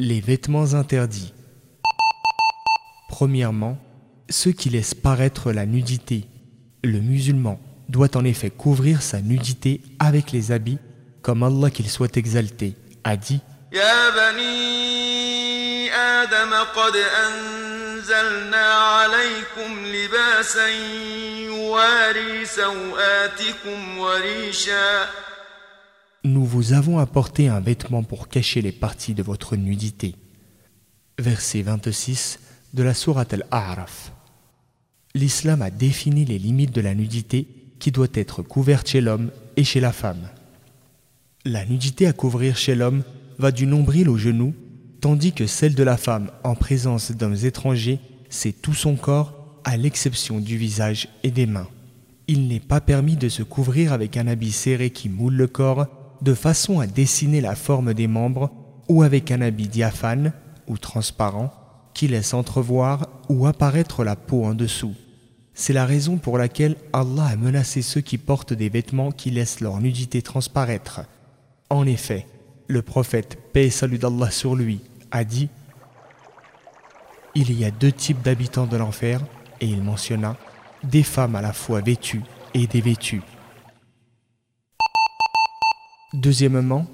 Les vêtements interdits. Premièrement, ceux qui laissent paraître la nudité. Le musulman doit en effet couvrir sa nudité avec les habits, comme Allah qu'il soit exalté a dit يا بني آدم قد أنزلنا عليكم لباسا يواري سوآتكم وريشا nous vous avons apporté un vêtement pour cacher les parties de votre nudité. Verset 26 de la sourate Al-A'raf. L'islam a défini les limites de la nudité qui doit être couverte chez l'homme et chez la femme. La nudité à couvrir chez l'homme va du nombril au genou, tandis que celle de la femme en présence d'hommes étrangers, c'est tout son corps, à l'exception du visage et des mains. Il n'est pas permis de se couvrir avec un habit serré qui moule le corps, de façon à dessiner la forme des membres, ou avec un habit diaphane ou transparent qui laisse entrevoir ou apparaître la peau en dessous. C'est la raison pour laquelle Allah a menacé ceux qui portent des vêtements qui laissent leur nudité transparaître. En effet, le prophète, paix et salut d'Allah sur lui, a dit Il y a deux types d'habitants de l'enfer, et il mentionna des femmes à la fois vêtues et dévêtues. Deuxièmement,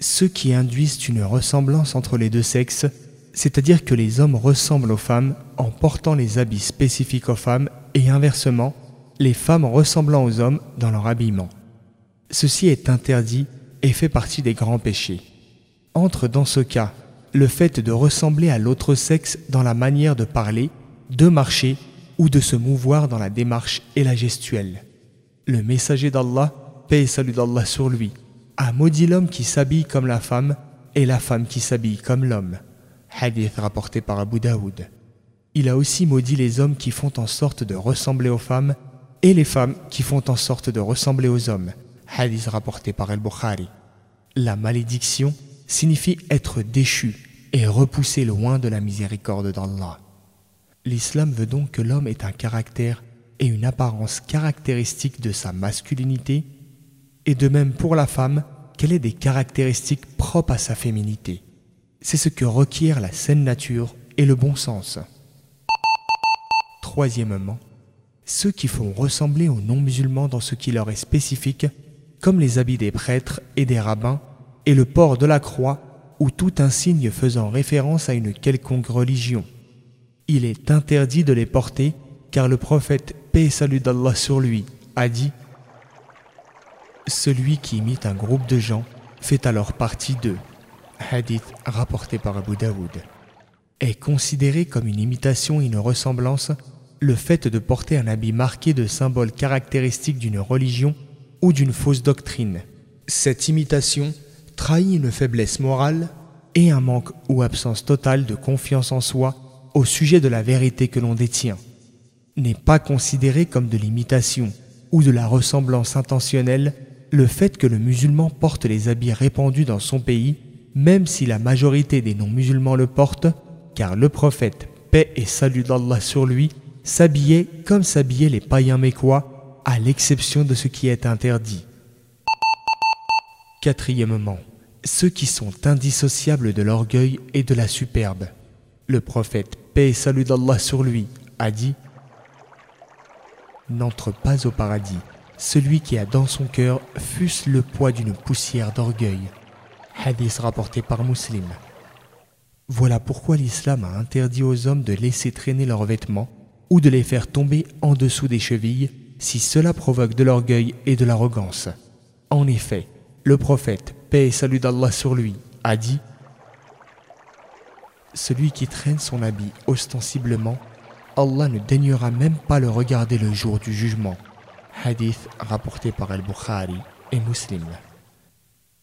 ceux qui induisent une ressemblance entre les deux sexes, c'est-à-dire que les hommes ressemblent aux femmes en portant les habits spécifiques aux femmes et inversement, les femmes ressemblant aux hommes dans leur habillement. Ceci est interdit et fait partie des grands péchés. Entre dans ce cas le fait de ressembler à l'autre sexe dans la manière de parler, de marcher ou de se mouvoir dans la démarche et la gestuelle. Le messager d'Allah, paix salut d'Allah sur lui, a maudit l'homme qui s'habille comme la femme et la femme qui s'habille comme l'homme. Hadith rapporté par Abu Daoud. Il a aussi maudit les hommes qui font en sorte de ressembler aux femmes et les femmes qui font en sorte de ressembler aux hommes. Hadith rapporté par Al-Bukhari. La malédiction signifie être déchu et repoussé loin de la miséricorde d'Allah. L'islam veut donc que l'homme ait un caractère et une apparence caractéristique de sa masculinité, et de même pour la femme qu'elle ait des caractéristiques propres à sa féminité? C'est ce que requiert la saine nature et le bon sens. Troisièmement, ceux qui font ressembler aux non-musulmans dans ce qui leur est spécifique, comme les habits des prêtres et des rabbins, et le port de la croix ou tout insigne faisant référence à une quelconque religion. Il est interdit de les porter car le prophète, paix salut d'Allah sur lui, a dit Celui qui imite un groupe de gens fait alors partie d'eux. Hadith rapporté par Abu Daoud. Est considéré comme une imitation et une ressemblance le fait de porter un habit marqué de symboles caractéristiques d'une religion ou d'une fausse doctrine. Cette imitation trahit une faiblesse morale et un manque ou absence totale de confiance en soi au sujet de la vérité que l'on détient. N'est pas considéré comme de l'imitation ou de la ressemblance intentionnelle le fait que le musulman porte les habits répandus dans son pays, même si la majorité des non-musulmans le portent, car le prophète, paix et salut d'Allah sur lui, s'habillait comme s'habillaient les païens mécois, à l'exception de ce qui est interdit. Quatrièmement, ceux qui sont indissociables de l'orgueil et de la superbe. Le prophète, paix et salut d'Allah sur lui, a dit N'entre pas au paradis celui qui a dans son cœur fût-ce le poids d'une poussière d'orgueil. Hadith rapporté par Muslim. Voilà pourquoi l'islam a interdit aux hommes de laisser traîner leurs vêtements ou de les faire tomber en dessous des chevilles si cela provoque de l'orgueil et de l'arrogance. En effet, le prophète, paix et salut d'Allah sur lui, a dit Celui qui traîne son habit ostensiblement, Allah ne daignera même pas le regarder le jour du jugement. Hadith rapporté par Al-Bukhari et Muslim.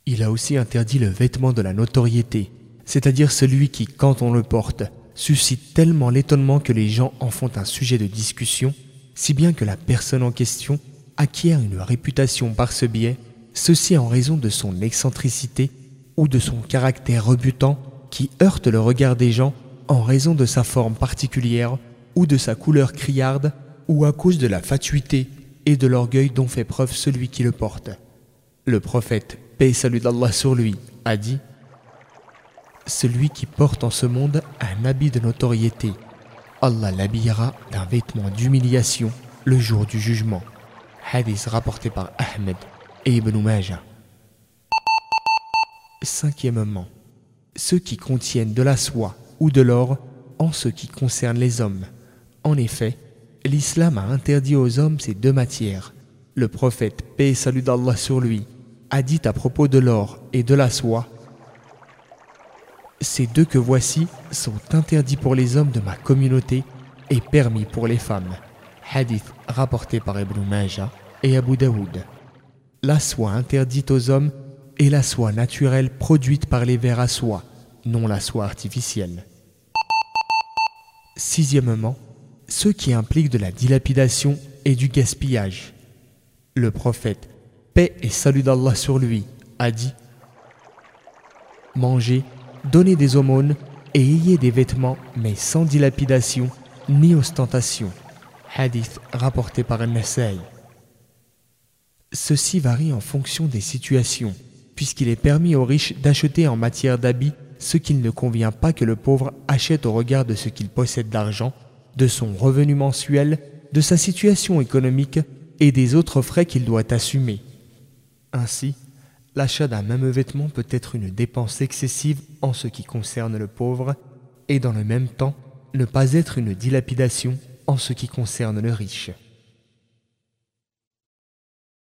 Il a aussi interdit le vêtement de la notoriété, c'est-à-dire celui qui, quand on le porte, suscite tellement l'étonnement que les gens en font un sujet de discussion, si bien que la personne en question acquiert une réputation par ce biais, ceci en raison de son excentricité ou de son caractère rebutant qui heurte le regard des gens en raison de sa forme particulière ou de sa couleur criarde ou à cause de la fatuité et de l'orgueil dont fait preuve celui qui le porte. Le prophète, paix et salut d'Allah sur lui, a dit Celui qui porte en ce monde un habit de notoriété, Allah l'habillera d'un vêtement d'humiliation le jour du jugement. Hadith rapporté par Ahmed et Ibn Majah. Cinquièmement, ceux qui contiennent de la soie ou de l'or en ce qui concerne les hommes. En effet, l'islam a interdit aux hommes ces deux matières. Le prophète, paix et salut d'Allah sur lui, a dit à propos de l'or et de la soie Ces deux que voici sont interdits pour les hommes de ma communauté et permis pour les femmes. Hadith rapporté par Ibn Majah et Abu Daoud. La soie interdite aux hommes est la soie naturelle produite par les vers à soie, non la soie artificielle. Sixièmement, ce qui implique de la dilapidation et du gaspillage. Le prophète, paix et salut d'Allah sur lui, a dit Mangez, donnez des aumônes et ayez des vêtements, mais sans dilapidation ni ostentation. Hadith rapporté par An-Nasai. Ceci varie en fonction des situations, puisqu'il est permis aux riches d'acheter en matière d'habits ce qu'il ne convient pas que le pauvre achète au regard de ce qu'il possède d'argent, de son revenu mensuel, de sa situation économique et des autres frais qu'il doit assumer. Ainsi, l'achat d'un même vêtement peut être une dépense excessive en ce qui concerne le pauvre, et dans le même temps ne pas être une dilapidation en ce qui concerne le riche.